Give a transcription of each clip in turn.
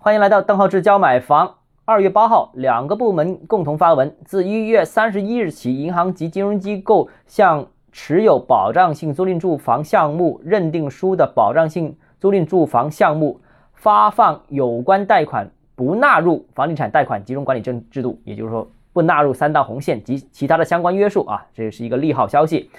欢迎来到邓浩志教买房。二月八号，两个部门共同发文，自一月三十一日起，银行及金融机构向持有保障性租赁住房项目认定书的保障性租赁住房项目发放有关贷款不纳入房地产贷款集中管理制制度，也就是说不纳入三道红线及其他的相关约束啊，这是一个利好消息。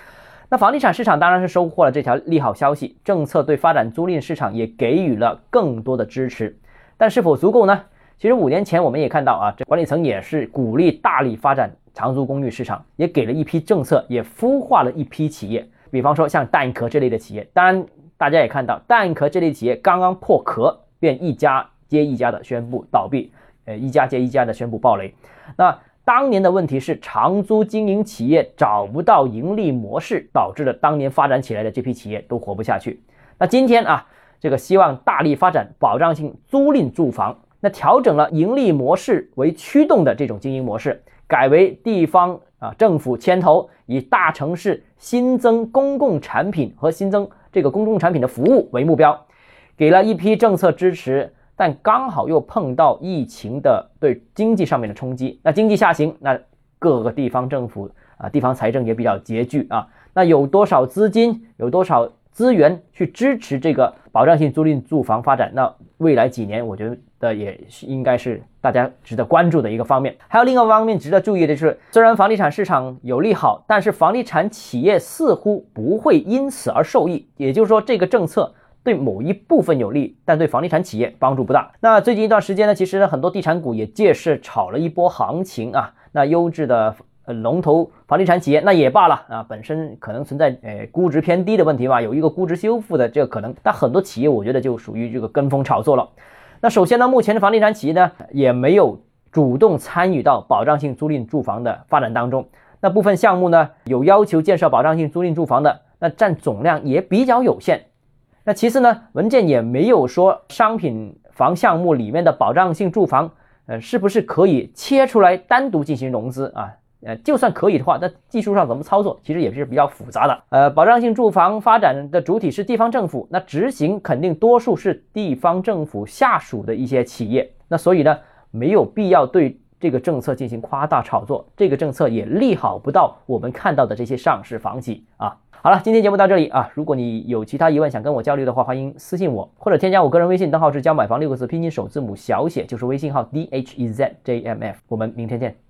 那房地产市场当然是收获了这条利好消息，政策对发展租赁市场也给予了更多的支持，但是否足够呢？其实五年前我们也看到啊，这管理层也是鼓励大力发展长租公寓市场，也给了一批政策，也孵化了一批企业，比方说像蛋壳这类的企业。当然，大家也看到蛋壳这类企业刚刚破壳，便一家接一家的宣布倒闭，呃，一家接一家的宣布暴雷。那当年的问题是长租经营企业找不到盈利模式，导致了当年发展起来的这批企业都活不下去。那今天啊，这个希望大力发展保障性租赁住房。那调整了盈利模式为驱动的这种经营模式，改为地方啊政府牵头，以大城市新增公共产品和新增这个公共产品的服务为目标，给了一批政策支持，但刚好又碰到疫情的对经济上面的冲击，那经济下行，那各个地方政府啊地方财政也比较拮据啊，那有多少资金，有多少资源去支持这个保障性租赁住房发展？那未来几年，我觉得。也是应该是大家值得关注的一个方面。还有另外一方面值得注意的是，虽然房地产市场有利好，但是房地产企业似乎不会因此而受益。也就是说，这个政策对某一部分有利，但对房地产企业帮助不大。那最近一段时间呢，其实很多地产股也借势炒了一波行情啊。那优质的龙头房地产企业那也罢了啊，本身可能存在呃估值偏低的问题吧，有一个估值修复的这个可能。但很多企业我觉得就属于这个跟风炒作了。那首先呢，目前的房地产企业呢也没有主动参与到保障性租赁住房的发展当中。那部分项目呢有要求建设保障性租赁住房的，那占总量也比较有限。那其次呢，文件也没有说商品房项目里面的保障性住房，呃，是不是可以切出来单独进行融资啊？呃，就算可以的话，那技术上怎么操作，其实也是比较复杂的。呃，保障性住房发展的主体是地方政府，那执行肯定多数是地方政府下属的一些企业，那所以呢，没有必要对这个政策进行夸大炒作。这个政策也利好不到我们看到的这些上市房企啊。好了，今天节目到这里啊，如果你有其他疑问想跟我交流的话，欢迎私信我或者添加我个人微信，账号是教买房六个字拼音首字母小写，就是微信号 d h e z j m f。我们明天见。